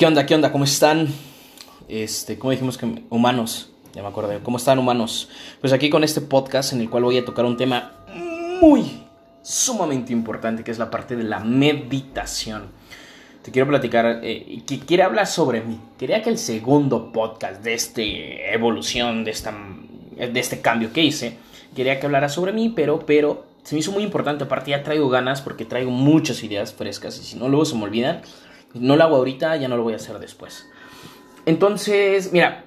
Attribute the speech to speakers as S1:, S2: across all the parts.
S1: ¿Qué onda? ¿Qué onda? ¿Cómo están? Este, ¿cómo dijimos que humanos? Ya me acordé. ¿Cómo están humanos? Pues aquí con este podcast en el cual voy a tocar un tema muy sumamente importante que es la parte de la meditación. Te quiero platicar eh, que quiere hablar sobre mí. Quería que el segundo podcast de esta evolución, de, esta, de este cambio que hice, quería que hablara sobre mí, pero, pero se me hizo muy importante. Aparte ya traigo ganas porque traigo muchas ideas frescas y si no luego se me olvidan. No lo hago ahorita, ya no lo voy a hacer después. Entonces, mira,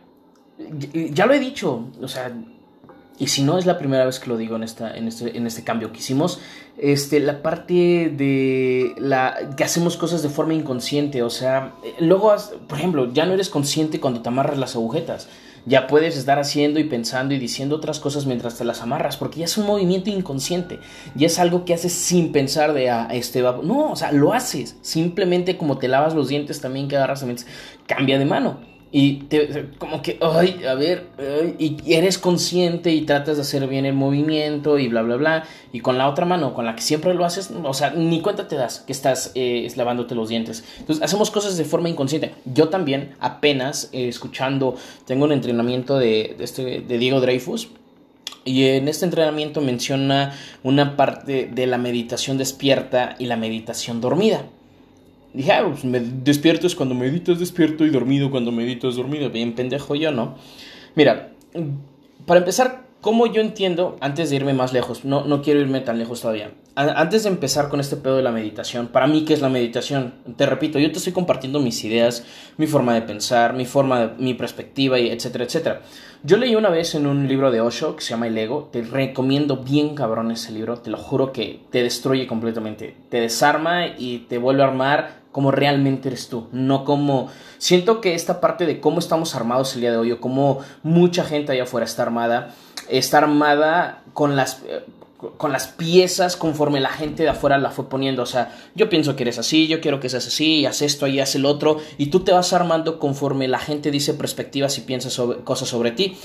S1: ya lo he dicho, o sea, y si no es la primera vez que lo digo en, esta, en, este, en este cambio que hicimos, este, la parte de la, que hacemos cosas de forma inconsciente, o sea, luego, por ejemplo, ya no eres consciente cuando te amarras las agujetas ya puedes estar haciendo y pensando y diciendo otras cosas mientras te las amarras, porque ya es un movimiento inconsciente, ya es algo que haces sin pensar de, ah, este no, o sea, lo haces, simplemente como te lavas los dientes también que agarras, cambia de mano. Y te, como que, ay, a ver, y eres consciente y tratas de hacer bien el movimiento y bla, bla, bla. Y con la otra mano, con la que siempre lo haces, o sea, ni cuenta te das que estás eh, lavándote los dientes. Entonces, hacemos cosas de forma inconsciente. Yo también, apenas eh, escuchando, tengo un entrenamiento de, este, de Diego Dreyfus. Y en este entrenamiento menciona una parte de la meditación despierta y la meditación dormida. Dije, ah, pues me despierto es cuando meditas despierto y dormido cuando meditas dormido. Bien pendejo yo, ¿no? Mira, para empezar, ¿cómo yo entiendo, antes de irme más lejos, no, no quiero irme tan lejos todavía, antes de empezar con este pedo de la meditación, para mí, ¿qué es la meditación? Te repito, yo te estoy compartiendo mis ideas, mi forma de pensar, mi forma, mi perspectiva, etcétera, etcétera. Yo leí una vez en un libro de Osho que se llama El Ego, te recomiendo bien cabrón ese libro, te lo juro que te destruye completamente, te desarma y te vuelve a armar como realmente eres tú, no como... Siento que esta parte de cómo estamos armados el día de hoy o cómo mucha gente allá afuera está armada, está armada con las... con las piezas conforme la gente de afuera la fue poniendo. O sea, yo pienso que eres así, yo quiero que seas así, y haz esto y haz el otro. Y tú te vas armando conforme la gente dice perspectivas y piensa sobre, cosas sobre ti.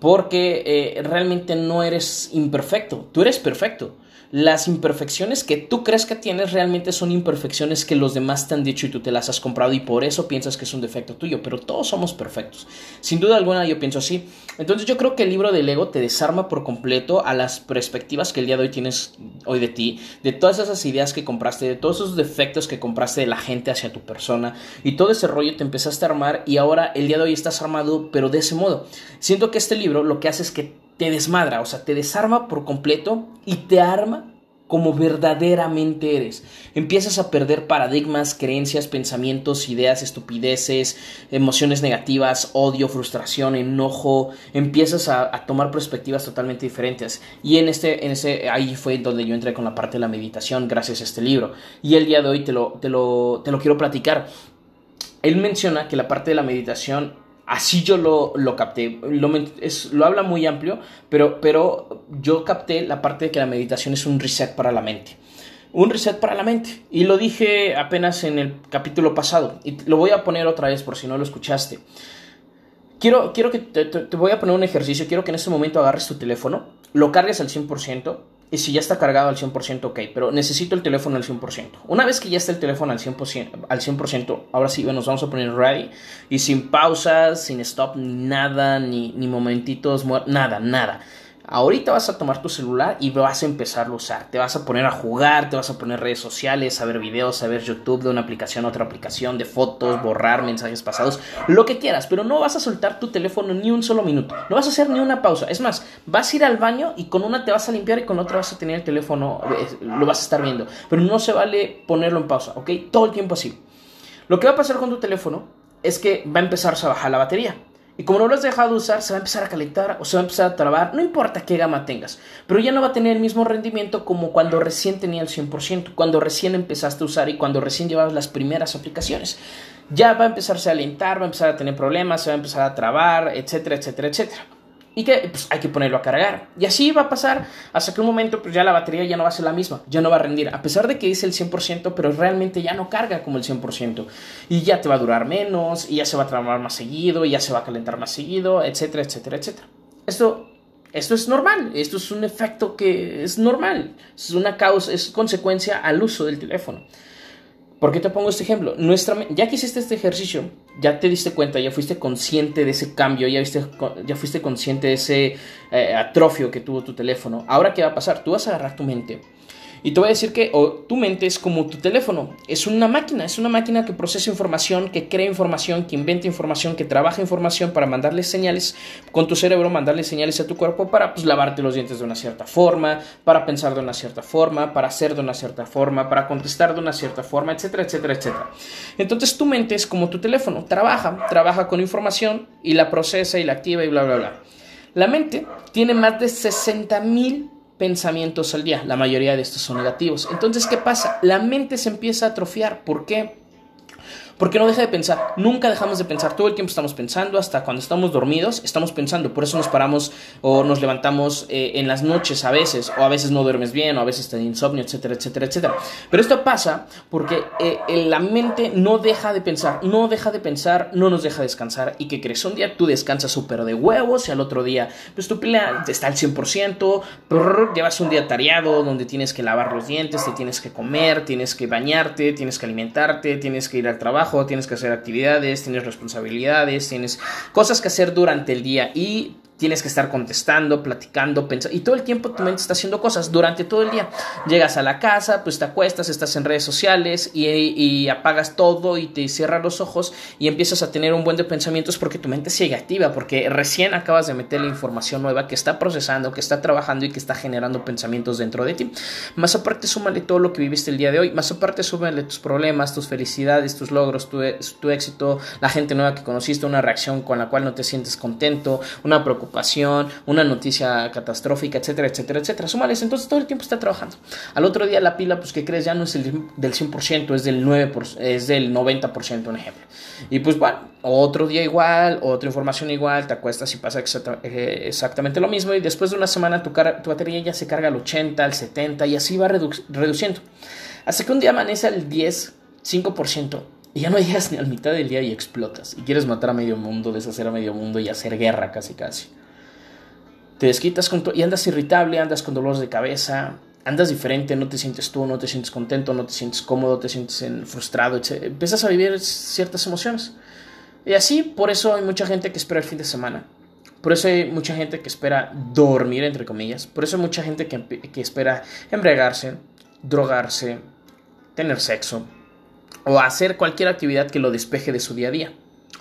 S1: Porque eh, realmente no eres imperfecto, tú eres perfecto las imperfecciones que tú crees que tienes realmente son imperfecciones que los demás te han dicho y tú te las has comprado y por eso piensas que es un defecto tuyo, pero todos somos perfectos. Sin duda alguna yo pienso así. Entonces yo creo que el libro del ego te desarma por completo a las perspectivas que el día de hoy tienes hoy de ti, de todas esas ideas que compraste, de todos esos defectos que compraste de la gente hacia tu persona y todo ese rollo te empezaste a armar y ahora el día de hoy estás armado pero de ese modo. Siento que este libro lo que hace es que te desmadra, o sea, te desarma por completo y te arma como verdaderamente eres. Empiezas a perder paradigmas, creencias, pensamientos, ideas, estupideces, emociones negativas, odio, frustración, enojo. Empiezas a, tomar perspectivas totalmente diferentes. Y en este, en ese, ahí fue donde yo entré con la parte de la meditación gracias a este libro. Y el día de hoy te lo, te lo, te lo quiero platicar. Él menciona que la parte de la meditación Así yo lo, lo capté. Lo, es, lo, habla muy amplio, pero, pero yo capté la parte de que la meditación es un reset para la mente. Un reset para la mente. Y lo dije apenas en el capítulo pasado. Y lo voy a poner otra vez por si no lo escuchaste. Quiero, quiero que te, te voy a poner un ejercicio. Quiero que en este momento agarres tu teléfono, lo cargues al 100% y si ya está cargado al 100%, ok, pero necesito el teléfono al 100%. Una vez que ya está el teléfono al 100%, al 100% ahora sí nos vamos a poner ready y sin pausas, sin stop, ni nada, ni, ni momentitos, nada, nada. Ahorita vas a tomar tu celular y vas a empezar a usar. Te vas a poner a jugar, te vas a poner redes sociales, a ver videos, a ver YouTube de una aplicación a otra aplicación, de fotos, borrar mensajes pasados, lo que quieras, pero no vas a soltar tu teléfono ni un solo minuto. No vas a hacer ni una pausa. Es más, vas a ir al baño y con una te vas a limpiar y con otra vas a tener el teléfono, eh, lo vas a estar viendo. Pero no se vale ponerlo en pausa, ¿ok? Todo el tiempo así. Lo que va a pasar con tu teléfono es que va a empezar a bajar la batería. Y como no lo has dejado de usar, se va a empezar a calentar o se va a empezar a trabar, no importa qué gama tengas, pero ya no va a tener el mismo rendimiento como cuando recién tenía el 100%, cuando recién empezaste a usar y cuando recién llevabas las primeras aplicaciones. Ya va a empezarse a alentar, va a empezar a tener problemas, se va a empezar a trabar, etcétera, etcétera, etcétera y que pues, hay que ponerlo a cargar. Y así va a pasar hasta que un momento pues ya la batería ya no va a ser la misma, ya no va a rendir, a pesar de que dice el 100%, pero realmente ya no carga como el 100%. Y ya te va a durar menos, y ya se va a trabajar más seguido, y ya se va a calentar más seguido, etcétera, etcétera, etcétera. Esto, esto es normal, esto es un efecto que es normal, es una causa, es consecuencia al uso del teléfono. ¿Por qué te pongo este ejemplo? Nuestra, ya que hiciste este ejercicio, ya te diste cuenta, ya fuiste consciente de ese cambio, ya, viste, ya fuiste consciente de ese eh, atrofio que tuvo tu teléfono. Ahora, ¿qué va a pasar? Tú vas a agarrar tu mente y te voy a decir que tu mente es como tu teléfono, es una máquina, es una máquina que procesa información, que crea información, que inventa información, que trabaja información para mandarle señales con tu cerebro, mandarle señales a tu cuerpo para pues, lavarte los dientes de una cierta forma, para pensar de una cierta forma, para hacer de una cierta forma, para contestar de una cierta forma, etcétera, etcétera, etcétera. Entonces tu mente es como tu teléfono, trabaja, trabaja con información y la procesa y la activa y bla, bla, bla. La mente tiene más de 60 mil pensamientos al día. La mayoría de estos son negativos. Entonces, ¿qué pasa? La mente se empieza a atrofiar. ¿Por qué? Porque no deja de pensar, nunca dejamos de pensar, todo el tiempo estamos pensando, hasta cuando estamos dormidos estamos pensando, por eso nos paramos o nos levantamos eh, en las noches a veces, o a veces no duermes bien, o a veces te insomnio, etcétera, etcétera, etcétera. Pero esto pasa porque eh, la mente no deja de pensar, no deja de pensar, no nos deja descansar, y que crees, un día tú descansas súper de huevos y al otro día, pues tu pelea está al 100%, llevas un día tareado donde tienes que lavar los dientes, te tienes que comer, tienes que bañarte, tienes que alimentarte, tienes que ir al trabajo, tienes que hacer actividades, tienes responsabilidades, tienes cosas que hacer durante el día y tienes que estar contestando, platicando, pensando, y todo el tiempo tu mente está haciendo cosas durante todo el día. Llegas a la casa, pues te acuestas, estás en redes sociales y, apagas todo y te cierras los ojos y empiezas a tener un buen de pensamientos porque tu mente sigue activa, porque recién acabas de meter la información nueva que está procesando, que está trabajando y que está generando pensamientos dentro de ti. Más aparte, súmale todo lo que viviste el día de hoy, más aparte, súmale tus problemas, tus felicidades, tus logros, tu, tu éxito, la gente nueva que conociste, una reacción con la cual no te sientes contento, una preocupación una noticia catastrófica, etcétera, etcétera, etcétera. Sumales, entonces todo el tiempo está trabajando. Al otro día la pila, pues que crees, ya no es el del 100%, es del 9%, es del 90%, un ejemplo. Y pues bueno, otro día igual, otra información igual, te acuestas y pasa eh, exactamente lo mismo y después de una semana tu, tu batería ya se carga al 80, al 70 y así va reduciendo. Hasta que un día amanece al 10, 5%. Y ya no llegas ni a la mitad del día y explotas. Y quieres matar a medio mundo, deshacer a medio mundo y hacer guerra casi casi. Te desquitas con y andas irritable, andas con dolores de cabeza, andas diferente, no te sientes tú, no te sientes contento, no te sientes cómodo, te sientes frustrado, etc. Empiezas a vivir ciertas emociones. Y así, por eso hay mucha gente que espera el fin de semana. Por eso hay mucha gente que espera dormir, entre comillas. Por eso hay mucha gente que, que espera embriagarse, drogarse, tener sexo, o hacer cualquier actividad que lo despeje de su día a día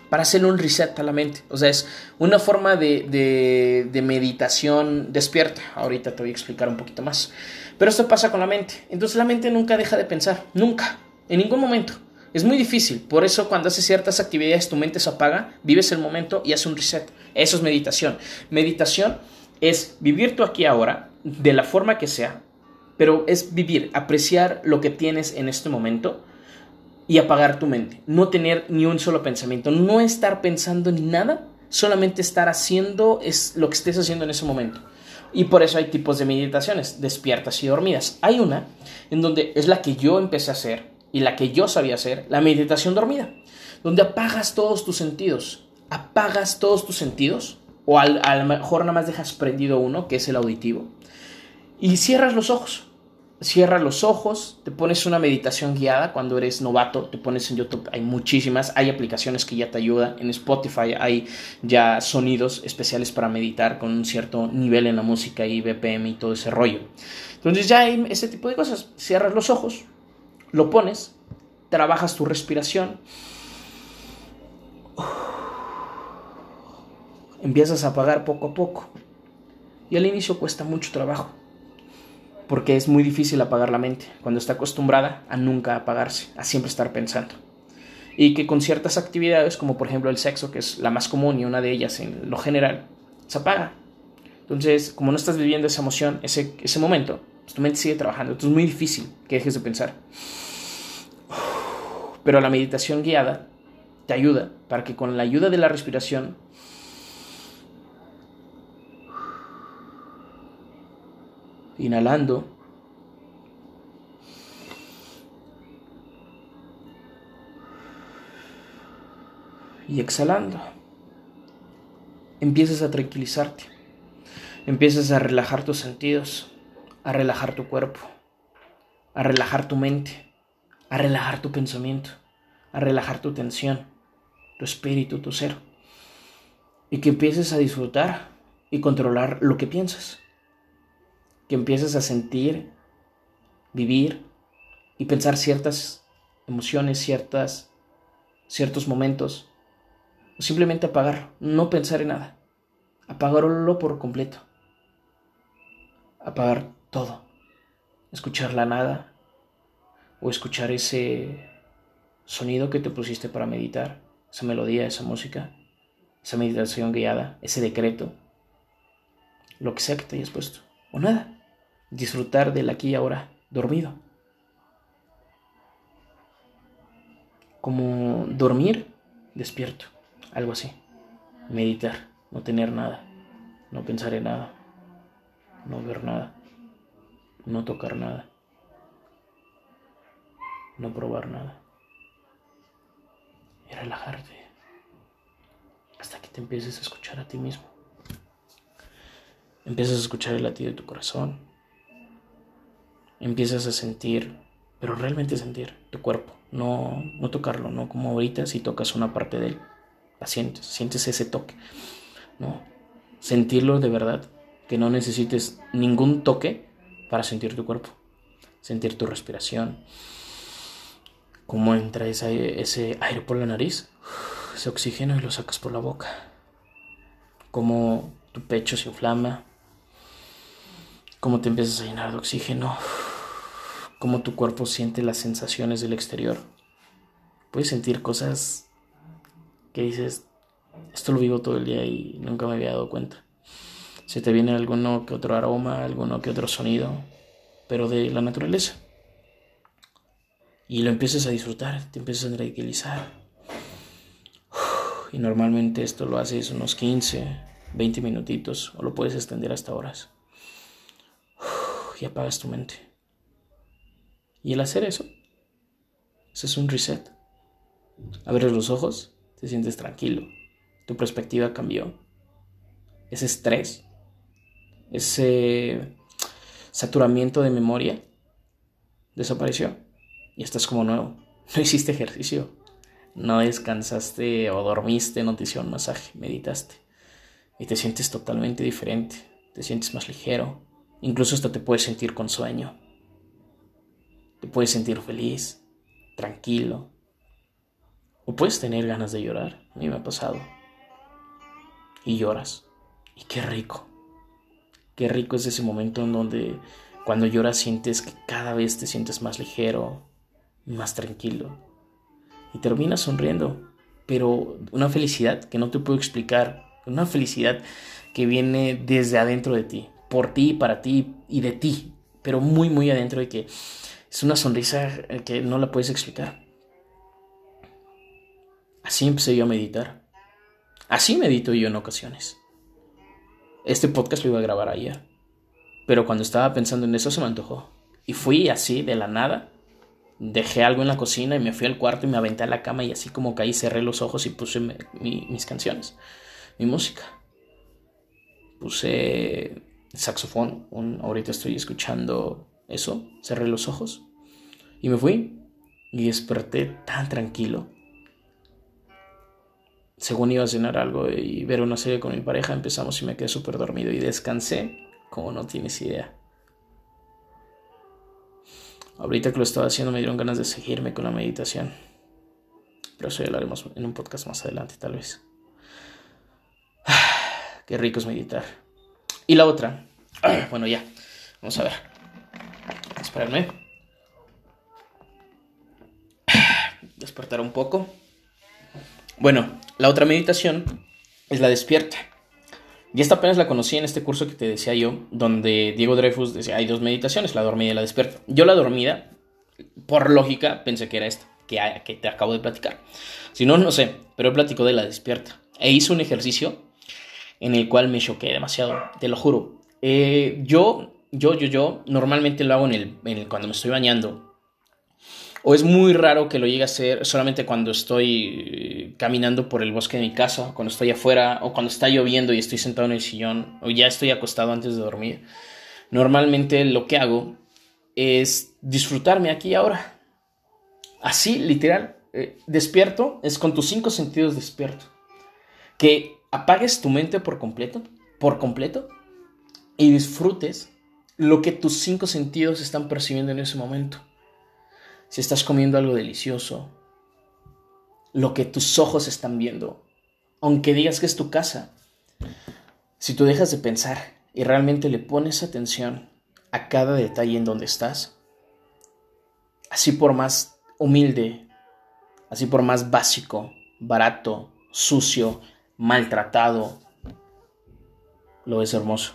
S1: para hacer un reset a la mente. O sea, es una forma de, de, meditación despierta. Ahorita te voy a explicar un poquito más. Pero esto pasa con la mente. Entonces la mente nunca deja de pensar. Nunca. En ningún momento. Es muy difícil. Por eso cuando haces ciertas actividades tu mente se apaga, vives el momento y haces un reset. Eso es meditación. Meditación es vivir tú aquí ahora de la forma que sea. Pero es vivir, apreciar lo que tienes en este momento y apagar tu mente. No tener ni un solo pensamiento, no estar pensando en nada, solamente estar haciendo es lo que estés haciendo en ese momento. Y por eso hay tipos de meditaciones, despiertas y dormidas. Hay una en donde es la que yo empecé a hacer y la que yo sabía hacer, la meditación dormida, donde apagas todos tus sentidos, apagas todos tus sentidos, o a lo mejor nada más dejas prendido uno, que es el auditivo, y cierras los ojos cierra los ojos, te pones una meditación guiada cuando eres novato, te pones en YouTube, hay muchísimas, hay aplicaciones que ya te ayudan, en Spotify hay ya sonidos especiales para meditar con un cierto nivel en la música y BPM y todo ese rollo. Entonces ya hay ese tipo de cosas, cierras los ojos, lo pones, trabajas tu respiración, empiezas a apagar poco a poco y al inicio cuesta mucho trabajo porque es muy difícil apagar la mente cuando está acostumbrada a nunca apagarse, a siempre estar pensando. Y que con ciertas actividades, como por ejemplo el sexo, que es la más común y una de ellas en lo general, se apaga. Entonces, como no estás viviendo esa emoción, ese, ese momento, pues tu mente sigue trabajando. Entonces es muy difícil que dejes de pensar. Pero la meditación guiada te ayuda para que con la ayuda de la respiración inhalando. Y exhalando. Empiezas a tranquilizarte. Empiezas a relajar tus sentidos, a relajar tu cuerpo, a relajar tu mente, a relajar tu pensamiento, a relajar tu tensión, tu espíritu, tu ser. Y que empieces a disfrutar y controlar lo que piensas. Que empieces a sentir, vivir y pensar ciertas emociones, ciertas, ciertos momentos. O simplemente apagar, no pensar en nada. Apagarlo por completo. Apagar todo. Escuchar la nada. O escuchar ese sonido que te pusiste para meditar. Esa melodía, esa música. Esa meditación guiada. Ese decreto. Lo que sea que te hayas puesto. O nada. Disfrutar del aquí y ahora. Dormido. Como dormir despierto. Algo así. Meditar. No tener nada. No pensar en nada. No ver nada. No tocar nada. No probar nada. Y relajarte. Hasta que te empieces a escuchar a ti mismo. Empiezas a escuchar el latido de tu corazón. Empiezas a sentir, pero realmente sentir tu cuerpo. No, no tocarlo, no como ahorita si tocas una parte de él. La sientes, sientes ese toque. ¿no? Sentirlo de verdad, que no necesites ningún toque para sentir tu cuerpo. Sentir tu respiración. Cómo entra ese, ese aire por la nariz, ese oxígeno y lo sacas por la boca. Cómo tu pecho se inflama, cómo te empiezas a llenar de oxígeno, cómo tu cuerpo siente las sensaciones del exterior. Puedes sentir cosas que dices, esto lo vivo todo el día y nunca me había dado cuenta. Se te viene alguno que otro aroma, alguno que otro sonido, pero de la naturaleza. Y lo empiezas a disfrutar, te empiezas a tranquilizar. Y normalmente esto lo haces unos 15, 20 minutitos o lo puedes extender hasta horas y apagas tu mente. Y el hacer eso, eso es un reset. Abres los ojos, te sientes tranquilo, tu perspectiva cambió. Ese estrés, ese saturamiento de memoria desapareció y estás como nuevo. No hiciste ejercicio, no descansaste o dormiste, no te hicieron masaje, meditaste y te sientes totalmente diferente, te sientes más ligero, Incluso hasta te puedes sentir con sueño. Te puedes sentir feliz, tranquilo. O puedes tener ganas de llorar. A mí me ha pasado. Y lloras. Y qué rico. Qué rico es ese momento en donde cuando lloras sientes que cada vez te sientes más ligero, más tranquilo. Y terminas sonriendo. Pero una felicidad que no te puedo explicar. Una felicidad que viene desde adentro de ti por ti, para ti y de ti, pero muy, muy adentro de que es una sonrisa que no la puedes explicar. Así empecé yo a meditar. Así medito yo en ocasiones. Este podcast lo iba a grabar ayer, pero cuando estaba pensando en eso se me antojó. Y fui así, de la nada. Dejé algo en la cocina y me fui al cuarto y me aventé a la cama y así como caí cerré los ojos y puse mis canciones, mi música. Puse saxofón. ahorita estoy escuchando eso. Cerré los ojos y me fui. Y desperté tan tranquilo. Según iba a cenar algo y ver una serie con mi pareja, empezamos y me quedé súper dormido y descansé como no tienes idea. Ahorita que lo estaba haciendo me dieron ganas de seguirme con la meditación. Pero eso ya lo haremos en un podcast más adelante, tal vez. Qué rico es meditar. Y la otra, bueno, ya, vamos a ver. Despertar un poco. Bueno, la otra meditación es la despierta. Y esta apenas la conocí en este curso que te decía yo, donde Diego Dreyfus decía, hay dos meditaciones, la dormida y la despierta. Yo la dormida, por lógica, pensé que era esta, que, que te acabo de platicar. Si no, no sé, pero platico de la despierta. E hice un ejercicio en el cual me choqué demasiado, te lo juro. Eh, yo, yo, yo, yo, normalmente lo hago en el, cuando me estoy bañando. O es muy raro que lo llegue a hacer solamente cuando estoy eh, caminando por el bosque de mi casa, cuando estoy afuera, o cuando está lloviendo y estoy sentado en el sillón, o ya estoy acostado antes de dormir. Normalmente lo que hago es disfrutarme aquí y ahora. Así, literal, eh, despierto es con tus cinco sentidos despierto. Que apagues tu mente por completo, por completo, y disfrutes lo que tus cinco sentidos están percibiendo en ese momento. Si estás comiendo algo delicioso, lo que tus ojos están viendo, aunque digas que es tu casa, si tú dejas de pensar y realmente le pones atención a cada detalle en donde estás, así por más humilde, así por más básico, barato, sucio, maltratado, lo ves hermoso.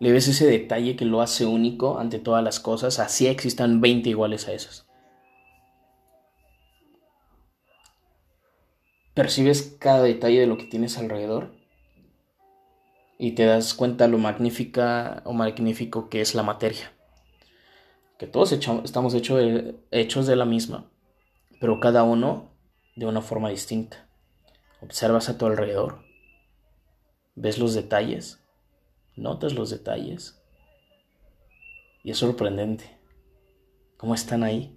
S1: Le ves ese detalle que lo hace único ante todas las cosas, así existan 20 iguales a esos. Percibes cada detalle de lo que tienes alrededor y te das cuenta lo magnífica o magnífico que es la materia. Que todos estamos hechos de la misma, pero cada uno de una forma distinta. Observas a tu alrededor, ves los detalles notas los detalles y es sorprendente cómo están ahí.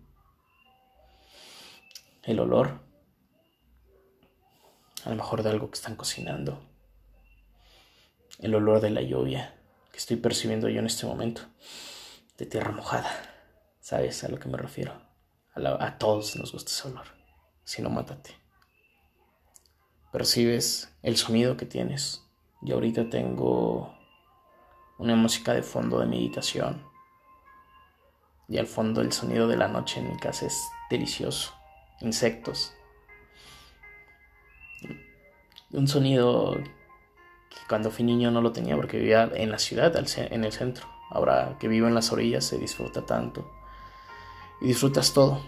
S1: El olor, a lo mejor de algo que están cocinando. El olor de la lluvia que estoy percibiendo yo en este momento. De tierra mojada. ¿Sabes a lo que me refiero? A, todos nos gusta ese olor. Si no, mátate. Percibes el sonido que tienes. Yo ahorita tengo una música de fondo de meditación. Y al fondo el sonido de la noche en mi casa es delicioso. Insectos. Un sonido que cuando fui niño no lo tenía porque vivía en la ciudad, en el centro. Ahora que vivo en las orillas se disfruta tanto. Y disfrutas todo,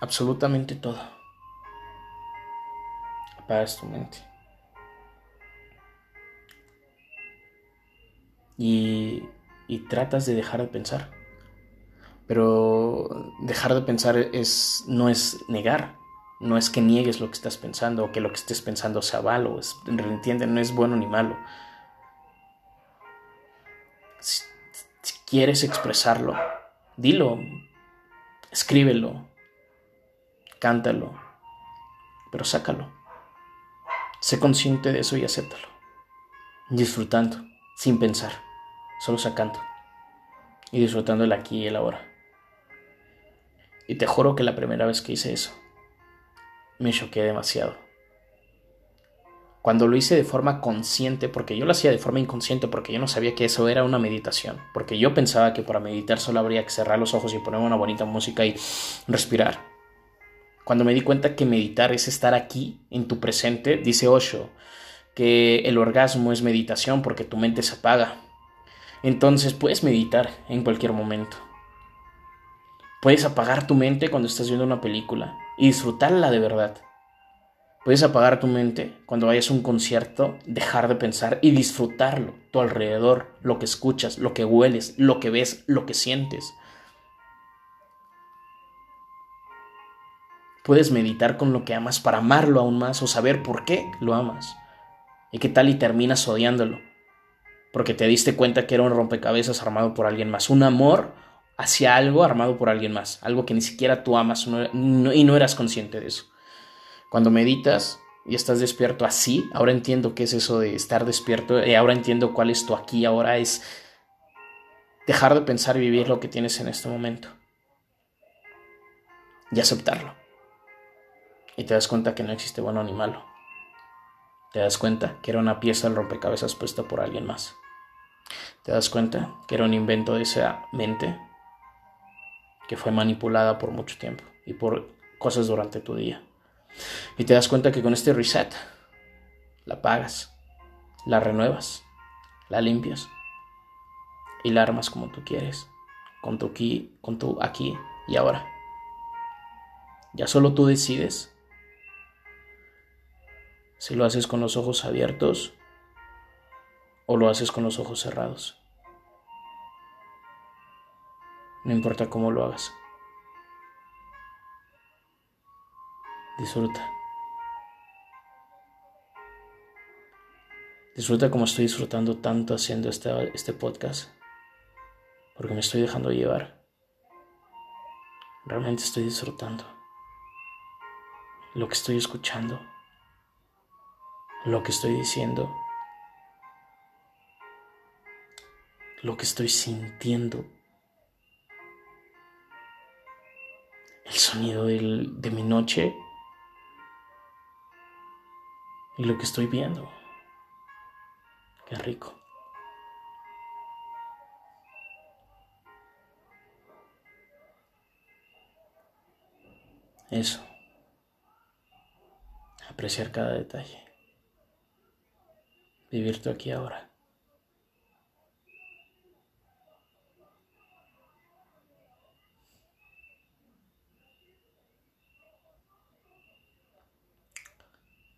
S1: absolutamente todo. Apagas tu mente. Y, tratas de dejar de pensar. Pero dejar de pensar es, no es negar, no es que niegues lo que estás pensando o que lo que estés pensando sea malo, es, entiende, no es bueno ni malo. Si, si quieres expresarlo, dilo, escríbelo, cántalo, pero sácalo. Sé consciente de eso y acéptalo, disfrutando, sin pensar solo sacando y disfrutando el aquí y el ahora. Y te juro que la primera vez que hice eso, me choqué demasiado. Cuando lo hice de forma consciente, porque yo lo hacía de forma inconsciente, porque yo no sabía que eso era una meditación, porque yo pensaba que para meditar solo habría que cerrar los ojos y poner una bonita música y respirar. Cuando me di cuenta que meditar es estar aquí, en tu presente, dice Osho, que el orgasmo es meditación porque tu mente se apaga, entonces puedes meditar en cualquier momento. Puedes apagar tu mente cuando estás viendo una película y disfrutarla de verdad. Puedes apagar tu mente cuando vayas a un concierto, dejar de pensar y disfrutarlo, tu alrededor, lo que escuchas, lo que hueles, lo que ves, lo que sientes. Puedes meditar con lo que amas para amarlo aún más o saber por qué lo amas. Y qué tal y terminas odiándolo porque te diste cuenta que era un rompecabezas armado por alguien más, un amor hacia algo armado por alguien más, algo que ni siquiera tú amas y no eras consciente de eso. Cuando meditas y estás despierto así, ahora entiendo qué es eso de estar despierto, y ahora entiendo cuál es tu aquí, ahora es dejar de pensar y vivir lo que tienes en este momento y aceptarlo. Y te das cuenta que no existe bueno ni malo te das cuenta que era una pieza del rompecabezas puesta por alguien más. Te das cuenta que era un invento de esa mente que fue manipulada por mucho tiempo y por cosas durante tu día. Y te das cuenta que con este reset la pagas, la renuevas, la limpias y la armas como tú quieres, con tu aquí, con tu aquí y ahora. Ya solo tú decides si lo haces con los ojos abiertos o lo haces con los ojos cerrados. No importa cómo lo hagas. Disfruta. Disfruta como estoy disfrutando tanto haciendo este, este podcast. Porque me estoy dejando llevar. Realmente estoy disfrutando lo que estoy escuchando, lo que estoy diciendo, lo que estoy sintiendo. El sonido de mi noche y lo que estoy viendo. Qué rico. Eso. Apreciar cada detalle. Vivir tú aquí ahora.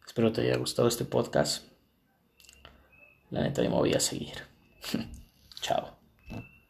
S1: Espero te haya gustado este podcast. La neta, yo me voy a seguir.